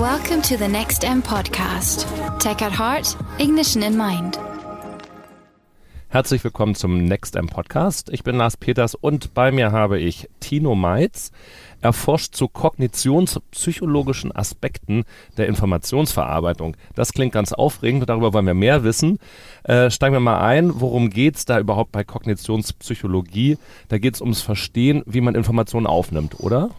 Welcome to the Next M podcast. Tech at heart, ignition in mind. Herzlich willkommen zum Next M Podcast. Ich bin Lars Peters und bei mir habe ich Tino Meitz. Er forscht zu kognitionspsychologischen Aspekten der Informationsverarbeitung. Das klingt ganz aufregend, darüber wollen wir mehr wissen. Äh, steigen wir mal ein, worum geht es da überhaupt bei Kognitionspsychologie? Da geht es ums Verstehen, wie man Informationen aufnimmt, oder?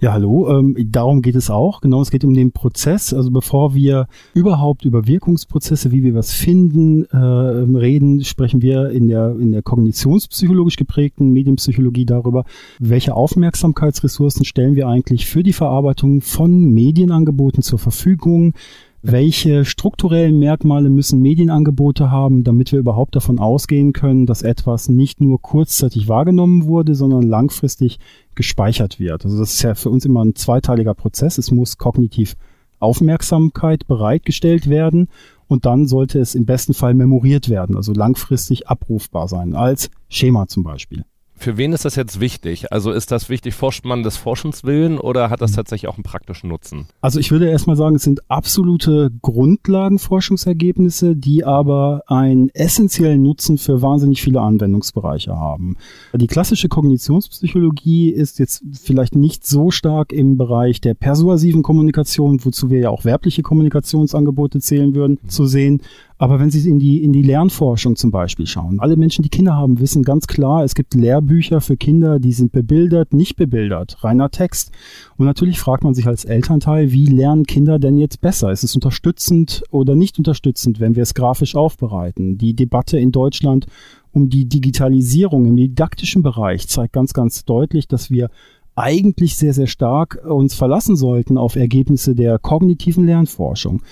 Ja, hallo. Ähm, darum geht es auch. Genau, es geht um den Prozess. Also bevor wir überhaupt über Wirkungsprozesse, wie wir was finden, äh, reden, sprechen wir in der, in der kognitionspsychologisch geprägten Medienpsychologie darüber, welche Aufmerksamkeitsressourcen stellen wir eigentlich für die Verarbeitung von Medienangeboten zur Verfügung welche strukturellen Merkmale müssen Medienangebote haben, damit wir überhaupt davon ausgehen können, dass etwas nicht nur kurzzeitig wahrgenommen wurde, sondern langfristig gespeichert wird. Also das ist ja für uns immer ein zweiteiliger Prozess. Es muss kognitiv Aufmerksamkeit bereitgestellt werden und dann sollte es im besten Fall memoriert werden, also langfristig abrufbar sein, als Schema zum Beispiel. Für wen ist das jetzt wichtig? Also ist das wichtig, forscht man des Forschungswillen oder hat das mhm. tatsächlich auch einen praktischen Nutzen? Also ich würde erstmal sagen, es sind absolute Grundlagenforschungsergebnisse, die aber einen essentiellen Nutzen für wahnsinnig viele Anwendungsbereiche haben. Die klassische Kognitionspsychologie ist jetzt vielleicht nicht so stark im Bereich der persuasiven Kommunikation, wozu wir ja auch werbliche Kommunikationsangebote zählen würden, mhm. zu sehen. Aber wenn Sie in die, in die Lernforschung zum Beispiel schauen, alle Menschen, die Kinder haben, wissen ganz klar, es gibt Lehrbücher für Kinder, die sind bebildert, nicht bebildert, reiner Text. Und natürlich fragt man sich als Elternteil, wie lernen Kinder denn jetzt besser? Ist es unterstützend oder nicht unterstützend, wenn wir es grafisch aufbereiten? Die Debatte in Deutschland um die Digitalisierung im didaktischen Bereich zeigt ganz, ganz deutlich, dass wir eigentlich sehr, sehr stark uns verlassen sollten auf Ergebnisse der kognitiven Lernforschung.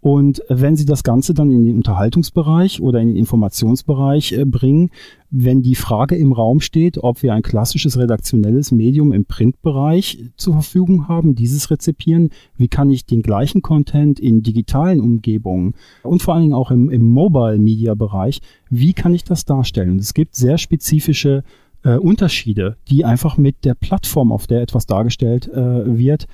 Und wenn Sie das Ganze dann in den Unterhaltungsbereich oder in den Informationsbereich äh, bringen, wenn die Frage im Raum steht, ob wir ein klassisches redaktionelles Medium im Printbereich zur Verfügung haben, dieses rezipieren, wie kann ich den gleichen Content in digitalen Umgebungen und vor allen Dingen auch im, im Mobile-Media-Bereich, wie kann ich das darstellen? es gibt sehr spezifische äh, Unterschiede, die einfach mit der Plattform, auf der etwas dargestellt äh, wird,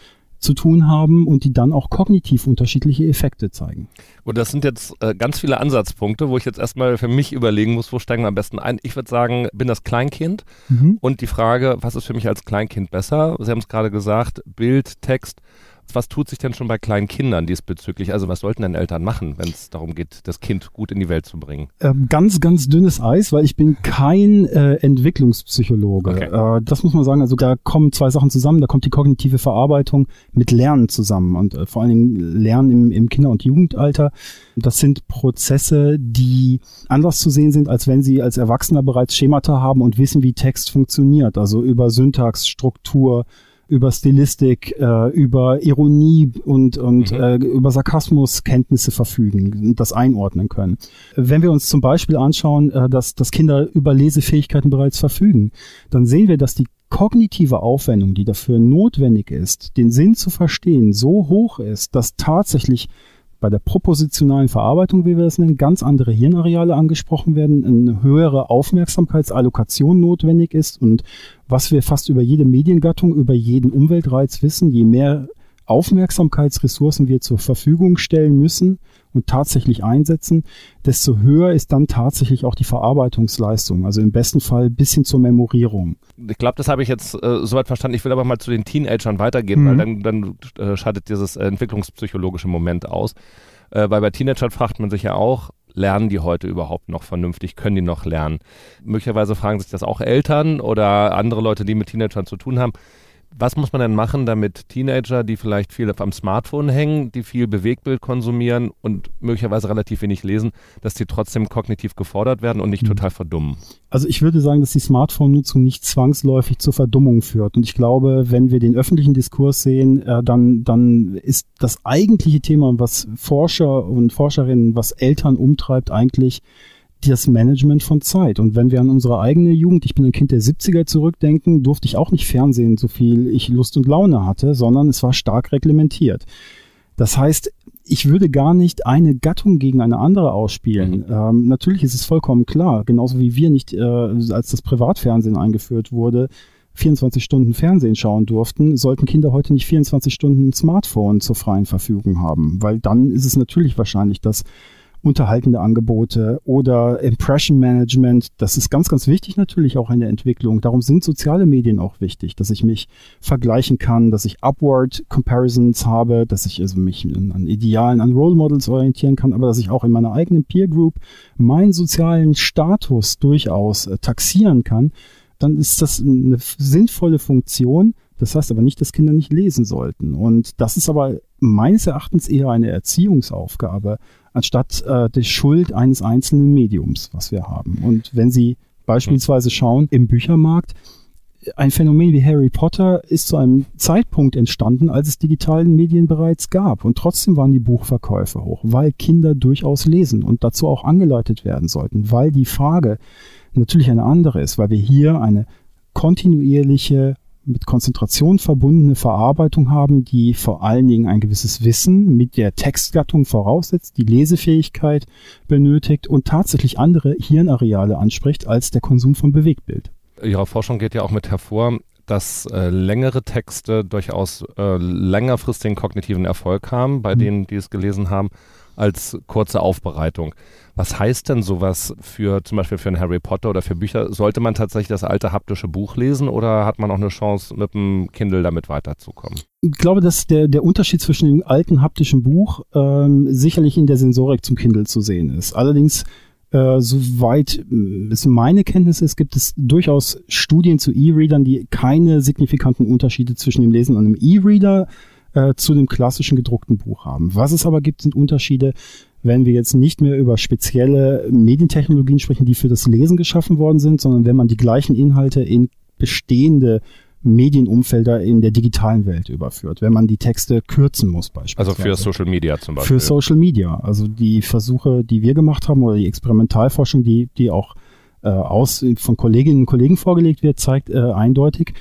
zu tun haben und die dann auch kognitiv unterschiedliche Effekte zeigen. Und das sind jetzt äh, ganz viele Ansatzpunkte, wo ich jetzt erstmal für mich überlegen muss, wo steigen wir am besten ein. Ich würde sagen, bin das Kleinkind mhm. und die Frage, was ist für mich als Kleinkind besser? Sie haben es gerade gesagt, Bild, Text was tut sich denn schon bei kleinen Kindern diesbezüglich? Also was sollten denn Eltern machen, wenn es darum geht, das Kind gut in die Welt zu bringen? Ähm, ganz, ganz dünnes Eis, weil ich bin kein äh, Entwicklungspsychologe. Okay. Äh, das muss man sagen. Also da kommen zwei Sachen zusammen. Da kommt die kognitive Verarbeitung mit Lernen zusammen und äh, vor allen Dingen Lernen im, im Kinder- und Jugendalter. Das sind Prozesse, die anders zu sehen sind, als wenn sie als Erwachsener bereits Schemata haben und wissen, wie Text funktioniert. Also über Syntax, Struktur, über Stilistik, äh, über Ironie und, und mhm. äh, über Sarkasmus Kenntnisse verfügen und das einordnen können. Wenn wir uns zum Beispiel anschauen, äh, dass, dass Kinder über Lesefähigkeiten bereits verfügen, dann sehen wir, dass die kognitive Aufwendung, die dafür notwendig ist, den Sinn zu verstehen, so hoch ist, dass tatsächlich bei der propositionalen Verarbeitung, wie wir es nennen, ganz andere Hirnareale angesprochen werden, eine höhere Aufmerksamkeitsallokation notwendig ist und was wir fast über jede Mediengattung, über jeden Umweltreiz wissen, je mehr Aufmerksamkeitsressourcen wir zur Verfügung stellen müssen und tatsächlich einsetzen, desto höher ist dann tatsächlich auch die Verarbeitungsleistung. Also im besten Fall bis hin zur Memorierung. Ich glaube, das habe ich jetzt äh, soweit verstanden. Ich will aber mal zu den Teenagern weitergehen, mhm. weil dann, dann äh, schaltet dieses äh, entwicklungspsychologische Moment aus. Äh, weil bei Teenagern fragt man sich ja auch, lernen die heute überhaupt noch vernünftig? Können die noch lernen? Möglicherweise fragen sich das auch Eltern oder andere Leute, die mit Teenagern zu tun haben was muss man denn machen, damit Teenager, die vielleicht viel am Smartphone hängen, die viel Bewegtbild konsumieren und möglicherweise relativ wenig lesen, dass die trotzdem kognitiv gefordert werden und nicht mhm. total verdummen? Also ich würde sagen, dass die Smartphone-Nutzung nicht zwangsläufig zur Verdummung führt. Und ich glaube, wenn wir den öffentlichen Diskurs sehen, äh, dann, dann ist das eigentliche Thema, was Forscher und Forscherinnen, was Eltern umtreibt, eigentlich das Management von Zeit. Und wenn wir an unsere eigene Jugend, ich bin ein Kind der 70er zurückdenken, durfte ich auch nicht Fernsehen, so viel ich Lust und Laune hatte, sondern es war stark reglementiert. Das heißt, ich würde gar nicht eine Gattung gegen eine andere ausspielen. Mhm. Ähm, natürlich ist es vollkommen klar, genauso wie wir nicht, äh, als das Privatfernsehen eingeführt wurde, 24 Stunden Fernsehen schauen durften, sollten Kinder heute nicht 24 Stunden ein Smartphone zur freien Verfügung haben, weil dann ist es natürlich wahrscheinlich, dass unterhaltende Angebote oder Impression Management. Das ist ganz, ganz wichtig natürlich auch in der Entwicklung. Darum sind soziale Medien auch wichtig, dass ich mich vergleichen kann, dass ich Upward Comparisons habe, dass ich also mich an Idealen, an Role Models orientieren kann, aber dass ich auch in meiner eigenen Peer Group meinen sozialen Status durchaus äh, taxieren kann, dann ist das eine sinnvolle Funktion. Das heißt aber nicht, dass Kinder nicht lesen sollten. Und das ist aber meines Erachtens eher eine Erziehungsaufgabe anstatt äh, die Schuld eines einzelnen Mediums, was wir haben. Und wenn Sie beispielsweise schauen im Büchermarkt, ein Phänomen wie Harry Potter ist zu einem Zeitpunkt entstanden, als es digitalen Medien bereits gab. Und trotzdem waren die Buchverkäufe hoch, weil Kinder durchaus lesen und dazu auch angeleitet werden sollten, weil die Frage natürlich eine andere ist, weil wir hier eine kontinuierliche mit Konzentration verbundene Verarbeitung haben, die vor allen Dingen ein gewisses Wissen mit der Textgattung voraussetzt, die Lesefähigkeit benötigt und tatsächlich andere Hirnareale anspricht als der Konsum von Bewegtbild. Ihre Forschung geht ja auch mit hervor, dass äh, längere Texte durchaus äh, längerfristigen kognitiven Erfolg haben, bei mhm. denen, die es gelesen haben, als kurze Aufbereitung. Was heißt denn sowas für zum Beispiel für einen Harry Potter oder für Bücher? Sollte man tatsächlich das alte haptische Buch lesen oder hat man auch eine Chance, mit dem Kindle damit weiterzukommen? Ich glaube, dass der, der Unterschied zwischen dem alten haptischen Buch ähm, sicherlich in der Sensorik zum Kindle zu sehen ist. Allerdings äh, soweit es meine Kenntnis ist, gibt es durchaus Studien zu E-Readern, die keine signifikanten Unterschiede zwischen dem Lesen an einem E-Reader äh, zu dem klassischen gedruckten Buch haben. Was es aber gibt, sind Unterschiede wenn wir jetzt nicht mehr über spezielle Medientechnologien sprechen, die für das Lesen geschaffen worden sind, sondern wenn man die gleichen Inhalte in bestehende Medienumfelder in der digitalen Welt überführt, wenn man die Texte kürzen muss beispielsweise. Also für Social Media zum Beispiel. Für Social Media. Also die Versuche, die wir gemacht haben oder die Experimentalforschung, die, die auch äh, aus, von Kolleginnen und Kollegen vorgelegt wird, zeigt äh, eindeutig,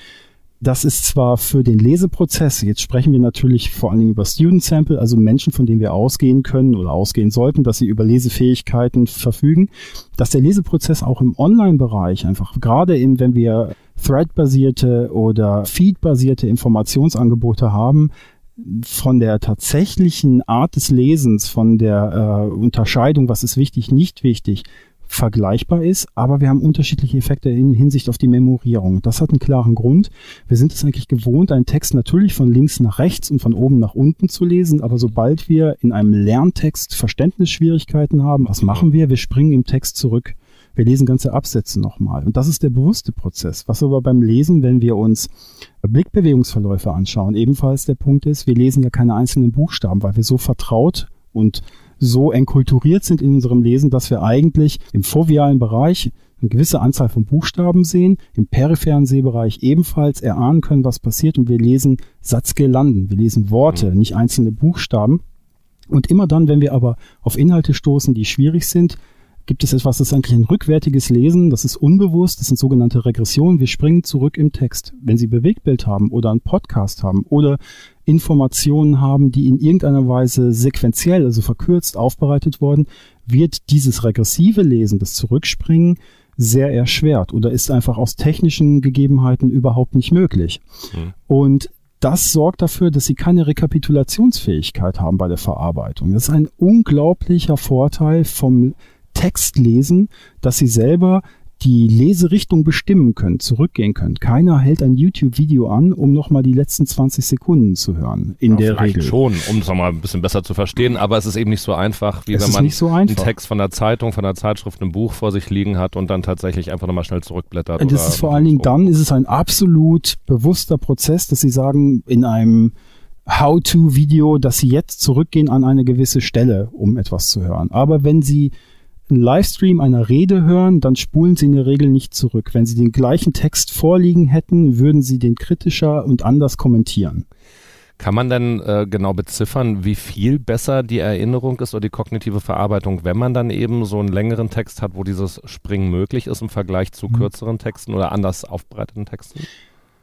das ist zwar für den Leseprozess, jetzt sprechen wir natürlich vor allen Dingen über Student Sample, also Menschen, von denen wir ausgehen können oder ausgehen sollten, dass sie über Lesefähigkeiten verfügen, dass der Leseprozess auch im Online-Bereich einfach, gerade eben, wenn wir Thread-basierte oder Feed-basierte Informationsangebote haben, von der tatsächlichen Art des Lesens, von der äh, Unterscheidung, was ist wichtig, nicht wichtig, vergleichbar ist, aber wir haben unterschiedliche Effekte in Hinsicht auf die Memorierung. Das hat einen klaren Grund. Wir sind es eigentlich gewohnt, einen Text natürlich von links nach rechts und von oben nach unten zu lesen, aber sobald wir in einem Lerntext Verständnisschwierigkeiten haben, was machen wir? Wir springen im Text zurück. Wir lesen ganze Absätze nochmal. Und das ist der bewusste Prozess. Was aber beim Lesen, wenn wir uns Blickbewegungsverläufe anschauen, ebenfalls der Punkt ist, wir lesen ja keine einzelnen Buchstaben, weil wir so vertraut und so enkulturiert sind in unserem Lesen, dass wir eigentlich im fovialen Bereich eine gewisse Anzahl von Buchstaben sehen, im peripheren Sehbereich ebenfalls erahnen können, was passiert und wir lesen Satzgelanden, wir lesen Worte, mhm. nicht einzelne Buchstaben. Und immer dann, wenn wir aber auf Inhalte stoßen, die schwierig sind, gibt es etwas, das ist eigentlich ein rückwärtiges Lesen, das ist unbewusst, das sind sogenannte Regressionen. Wir springen zurück im Text. Wenn Sie Bewegtbild haben oder einen Podcast haben oder Informationen haben, die in irgendeiner Weise sequenziell, also verkürzt aufbereitet wurden, wird dieses regressive Lesen, das Zurückspringen, sehr erschwert oder ist einfach aus technischen Gegebenheiten überhaupt nicht möglich. Mhm. Und das sorgt dafür, dass sie keine Rekapitulationsfähigkeit haben bei der Verarbeitung. Das ist ein unglaublicher Vorteil vom Text lesen, dass sie selber die Leserichtung bestimmen können, zurückgehen können. Keiner hält ein YouTube-Video an, um nochmal die letzten 20 Sekunden zu hören. In ja, der Regel. schon, um es nochmal ein bisschen besser zu verstehen, aber es ist eben nicht so einfach, wie es wenn man so einen Text von der Zeitung, von der Zeitschrift, einem Buch vor sich liegen hat und dann tatsächlich einfach nochmal schnell zurückblättert. Und das ist vor allen Dingen dann, ist es ein absolut bewusster Prozess, dass Sie sagen, in einem How-to-Video, dass Sie jetzt zurückgehen an eine gewisse Stelle, um etwas zu hören. Aber wenn Sie einen Livestream einer Rede hören, dann spulen sie in der Regel nicht zurück. Wenn sie den gleichen Text vorliegen hätten, würden sie den kritischer und anders kommentieren. Kann man denn äh, genau beziffern, wie viel besser die Erinnerung ist oder die kognitive Verarbeitung, wenn man dann eben so einen längeren Text hat, wo dieses Springen möglich ist im Vergleich zu mhm. kürzeren Texten oder anders aufbereiteten Texten?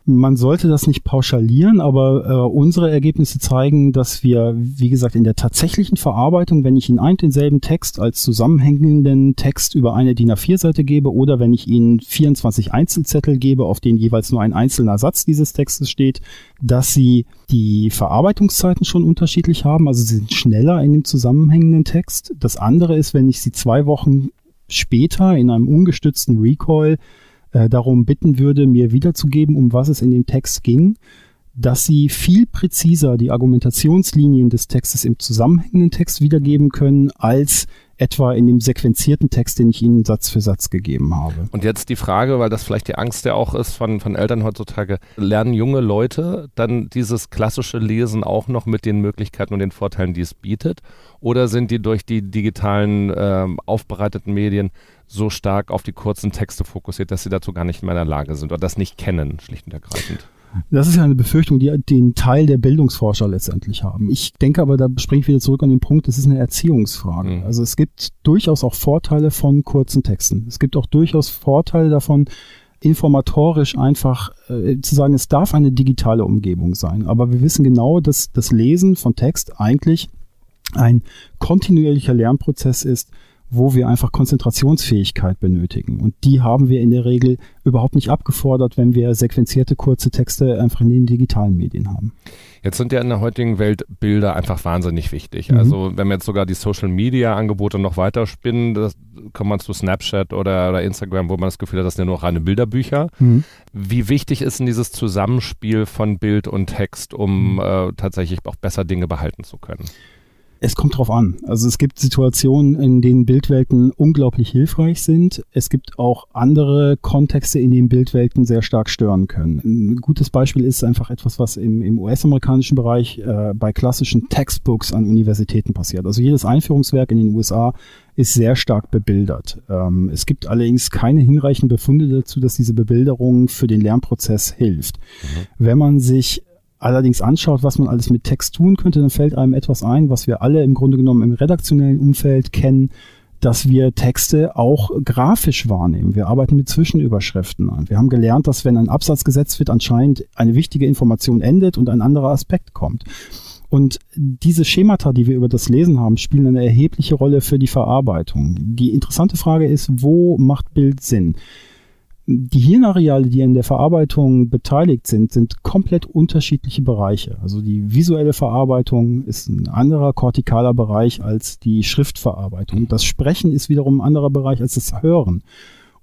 Man sollte das nicht pauschalieren, aber äh, unsere Ergebnisse zeigen, dass wir, wie gesagt, in der tatsächlichen Verarbeitung, wenn ich Ihnen ein denselben Text als zusammenhängenden Text über eine DIN A4-Seite gebe oder wenn ich Ihnen 24 Einzelzettel gebe, auf denen jeweils nur ein einzelner Satz dieses Textes steht, dass Sie die Verarbeitungszeiten schon unterschiedlich haben, also sie sind schneller in dem zusammenhängenden Text. Das andere ist, wenn ich Sie zwei Wochen später in einem ungestützten Recall äh, darum bitten würde, mir wiederzugeben, um was es in dem Text ging, dass sie viel präziser die Argumentationslinien des Textes im zusammenhängenden Text wiedergeben können, als etwa in dem sequenzierten Text, den ich Ihnen Satz für Satz gegeben habe. Und jetzt die Frage, weil das vielleicht die Angst ja auch ist von, von Eltern heutzutage, lernen junge Leute dann dieses klassische Lesen auch noch mit den Möglichkeiten und den Vorteilen, die es bietet? Oder sind die durch die digitalen äh, aufbereiteten Medien so stark auf die kurzen Texte fokussiert, dass sie dazu gar nicht mehr in der Lage sind oder das nicht kennen, schlicht und ergreifend? Das ist ja eine Befürchtung, die den Teil der Bildungsforscher letztendlich haben. Ich denke aber, da springe ich wieder zurück an den Punkt, das ist eine Erziehungsfrage. Mhm. Also es gibt durchaus auch Vorteile von kurzen Texten. Es gibt auch durchaus Vorteile davon, informatorisch einfach äh, zu sagen, es darf eine digitale Umgebung sein. Aber wir wissen genau, dass das Lesen von Text eigentlich ein kontinuierlicher Lernprozess ist, wo wir einfach Konzentrationsfähigkeit benötigen. Und die haben wir in der Regel überhaupt nicht abgefordert, wenn wir sequenzierte kurze Texte einfach in den digitalen Medien haben. Jetzt sind ja in der heutigen Welt Bilder einfach wahnsinnig wichtig. Mhm. Also wenn wir jetzt sogar die Social Media Angebote noch weiter spinnen, das kommt man zu Snapchat oder, oder, Instagram, wo man das Gefühl hat, das sind ja nur reine Bilderbücher. Mhm. Wie wichtig ist denn dieses Zusammenspiel von Bild und Text, um mhm. äh, tatsächlich auch besser Dinge behalten zu können? Es kommt drauf an. Also es gibt Situationen, in denen Bildwelten unglaublich hilfreich sind. Es gibt auch andere Kontexte, in denen Bildwelten sehr stark stören können. Ein gutes Beispiel ist einfach etwas, was im, im US-amerikanischen Bereich äh, bei klassischen Textbooks an Universitäten passiert. Also jedes Einführungswerk in den USA ist sehr stark bebildert. Ähm, es gibt allerdings keine hinreichenden Befunde dazu, dass diese Bebilderung für den Lernprozess hilft. Mhm. Wenn man sich allerdings anschaut, was man alles mit Text tun könnte, dann fällt einem etwas ein, was wir alle im Grunde genommen im redaktionellen Umfeld kennen, dass wir Texte auch grafisch wahrnehmen. Wir arbeiten mit Zwischenüberschriften an. Wir haben gelernt, dass wenn ein Absatz gesetzt wird, anscheinend eine wichtige Information endet und ein anderer Aspekt kommt. Und diese Schemata, die wir über das Lesen haben, spielen eine erhebliche Rolle für die Verarbeitung. Die interessante Frage ist, wo macht Bild Sinn? Die Hirnareale, die in der Verarbeitung beteiligt sind, sind komplett unterschiedliche Bereiche. Also die visuelle Verarbeitung ist ein anderer kortikaler Bereich als die Schriftverarbeitung. Das Sprechen ist wiederum ein anderer Bereich als das Hören.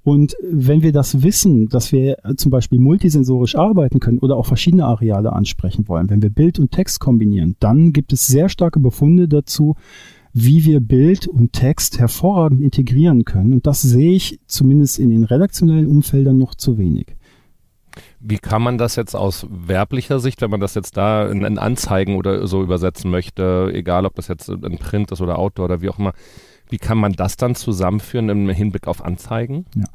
Und wenn wir das wissen, dass wir zum Beispiel multisensorisch arbeiten können oder auch verschiedene Areale ansprechen wollen, wenn wir Bild und Text kombinieren, dann gibt es sehr starke Befunde dazu, wie wir Bild und Text hervorragend integrieren können. Und das sehe ich zumindest in den redaktionellen Umfeldern noch zu wenig. Wie kann man das jetzt aus werblicher Sicht, wenn man das jetzt da in, in Anzeigen oder so übersetzen möchte, egal ob das jetzt in Print ist oder Outdoor oder wie auch immer, wie kann man das dann zusammenführen im Hinblick auf Anzeigen? Ja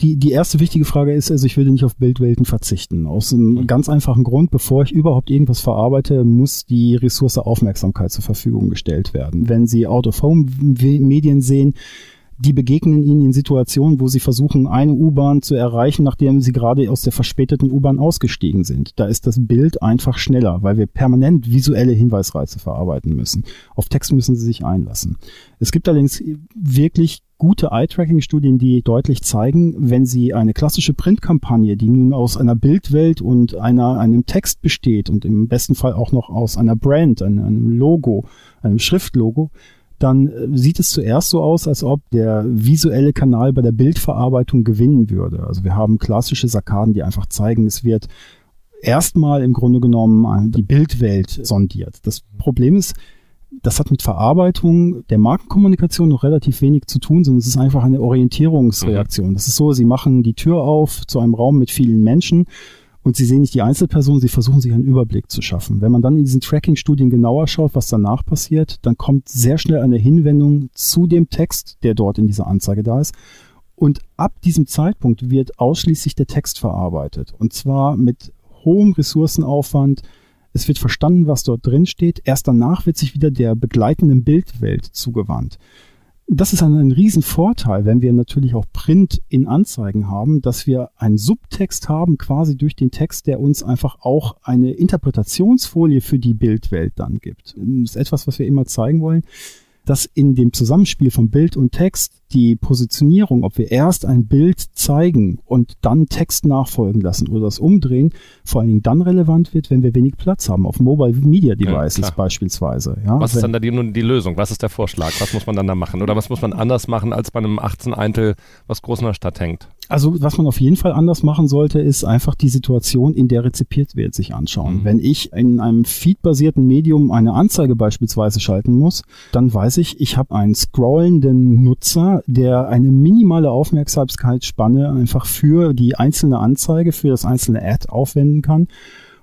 die, die erste wichtige Frage ist, also ich würde nicht auf Bildwelten verzichten. Aus einem mhm. ganz einfachen Grund, bevor ich überhaupt irgendwas verarbeite, muss die Ressource Aufmerksamkeit zur Verfügung gestellt werden. Wenn Sie Out-of-Home-Medien sehen, die begegnen ihnen in Situationen, wo sie versuchen, eine U-Bahn zu erreichen, nachdem sie gerade aus der verspäteten U-Bahn ausgestiegen sind. Da ist das Bild einfach schneller, weil wir permanent visuelle Hinweisreize verarbeiten müssen. Auf Text müssen sie sich einlassen. Es gibt allerdings wirklich gute Eye-Tracking-Studien, die deutlich zeigen, wenn Sie eine klassische Printkampagne, die nun aus einer Bildwelt und einer, einem Text besteht und im besten Fall auch noch aus einer Brand, einem, einem Logo, einem Schriftlogo, dann äh, sieht es zuerst so aus, als ob der visuelle Kanal bei der Bildverarbeitung gewinnen würde. Also wir haben klassische Sarkaden, die einfach zeigen, es wird erstmal im Grunde genommen die Bildwelt sondiert. Das Problem ist, das hat mit Verarbeitung der Markenkommunikation noch relativ wenig zu tun, sondern es ist einfach eine Orientierungsreaktion. Mhm. Das ist so, sie machen die Tür auf zu einem Raum mit vielen Menschen und sie sehen nicht die Einzelperson, sie versuchen sich einen Überblick zu schaffen. Wenn man dann in diesen Tracking-Studien genauer schaut, was danach passiert, dann kommt sehr schnell eine Hinwendung zu dem Text, der dort in dieser Anzeige da ist. Und ab diesem Zeitpunkt wird ausschließlich der Text verarbeitet. Und zwar mit hohem Ressourcenaufwand. Es wird verstanden, was dort drin steht. Erst danach wird sich wieder der begleitenden Bildwelt zugewandt Das ist ein, ein Riesenvorteil, wenn wir natürlich auch Print in Anzeigen haben, dass wir einen Subtext haben, quasi durch den Text, der uns einfach auch eine Interpretationsfolie für die Bildwelt dann gibt. Das ist etwas, was wir immer zeigen wollen dass in dem Zusammenspiel von Bild und Text die Positionierung, ob wir erst ein Bild zeigen und dann Text nachfolgen lassen oder das umdrehen, vor allen Dingen dann relevant wird, wenn wir wenig Platz haben, auf Mobile Media Devices ja, beispielsweise. Ja, was ist dann da die, die, Lösung? Was ist der Vorschlag? Was muss man dann da machen? Oder was muss man anders machen als bei einem 18 Eintel, was groß in der Stadt hängt? Also was man auf jeden Fall anders machen sollte, ist einfach die Situation, in der rezipiert wird, sich anschauen. Mhm. Wenn ich in einem feedbasierten Medium eine Anzeige beispielsweise schalten muss, dann weiß ich, ich habe einen scrollenden Nutzer, der eine minimale Aufmerksamkeitsspanne einfach für die einzelne Anzeige, für das einzelne Ad aufwenden kann.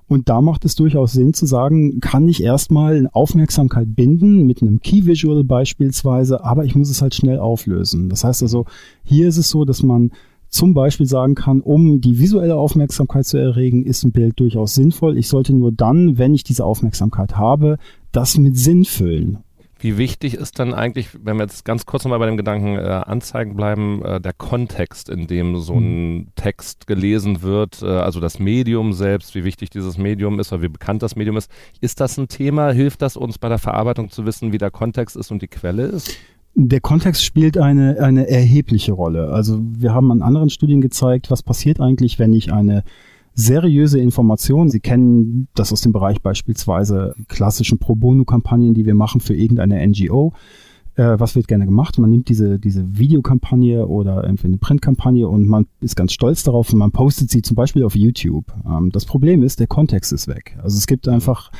Und da macht es durchaus Sinn zu sagen, kann ich erstmal Aufmerksamkeit binden mit einem Key Visual beispielsweise, aber ich muss es halt schnell auflösen. Das heißt also, hier ist es so, dass man zum Beispiel sagen kann, um die visuelle Aufmerksamkeit zu erregen, ist ein Bild durchaus sinnvoll. Ich sollte nur dann, wenn ich diese Aufmerksamkeit habe, das mit Sinn füllen. Wie wichtig ist dann eigentlich, wenn wir jetzt ganz kurz nochmal bei dem Gedanken äh, Anzeigen bleiben, äh, der Kontext, in dem so ein mhm. Text gelesen wird, äh, also das Medium selbst, wie wichtig dieses Medium ist oder wie bekannt das Medium ist. Ist das ein Thema? Hilft das uns bei der Verarbeitung zu wissen, wie der Kontext ist und die Quelle ist? Der Kontext spielt eine, eine erhebliche Rolle. Also wir haben an anderen Studien gezeigt, was passiert eigentlich, wenn ich eine seriöse Information. Sie kennen das aus dem Bereich beispielsweise klassischen Pro Bono-Kampagnen, die wir machen für irgendeine NGO. Äh, was wird gerne gemacht? Man nimmt diese, diese Videokampagne oder irgendwie eine Printkampagne und man ist ganz stolz darauf und man postet sie zum Beispiel auf YouTube. Ähm, das Problem ist, der Kontext ist weg. Also es gibt einfach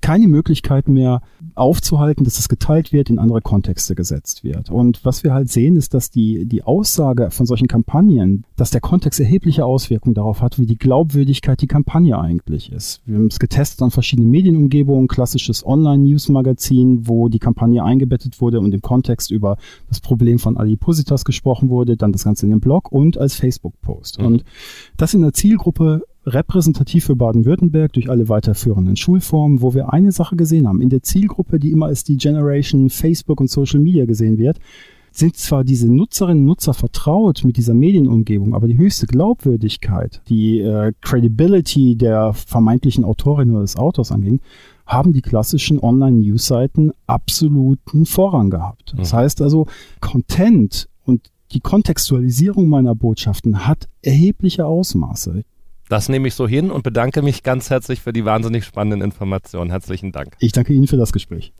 keine Möglichkeit mehr aufzuhalten, dass es geteilt wird, in andere Kontexte gesetzt wird. Und was wir halt sehen, ist, dass die, die Aussage von solchen Kampagnen, dass der Kontext erhebliche Auswirkungen darauf hat, wie die Glaubwürdigkeit die Kampagne eigentlich ist. Wir haben es getestet an verschiedenen Medienumgebungen, klassisches Online-News-Magazin, wo die Kampagne eingebettet wurde und im Kontext über das Problem von Adipositas gesprochen wurde, dann das Ganze in dem Blog und als Facebook-Post. Mhm. Und das in der Zielgruppe repräsentativ für Baden-Württemberg durch alle weiterführenden Schulformen, wo wir eine Sache gesehen haben. In der Zielgruppe, die immer als die Generation Facebook und Social Media gesehen wird, sind zwar diese Nutzerinnen und Nutzer vertraut mit dieser Medienumgebung, aber die höchste Glaubwürdigkeit, die äh, Credibility der vermeintlichen Autorin oder des Autors anging, haben die klassischen Online-News-Seiten absoluten Vorrang gehabt. Das mhm. heißt also, Content und die Kontextualisierung meiner Botschaften hat erhebliche Ausmaße. Das nehme ich so hin und bedanke mich ganz herzlich für die wahnsinnig spannenden Informationen. Herzlichen Dank. Ich danke Ihnen für das Gespräch.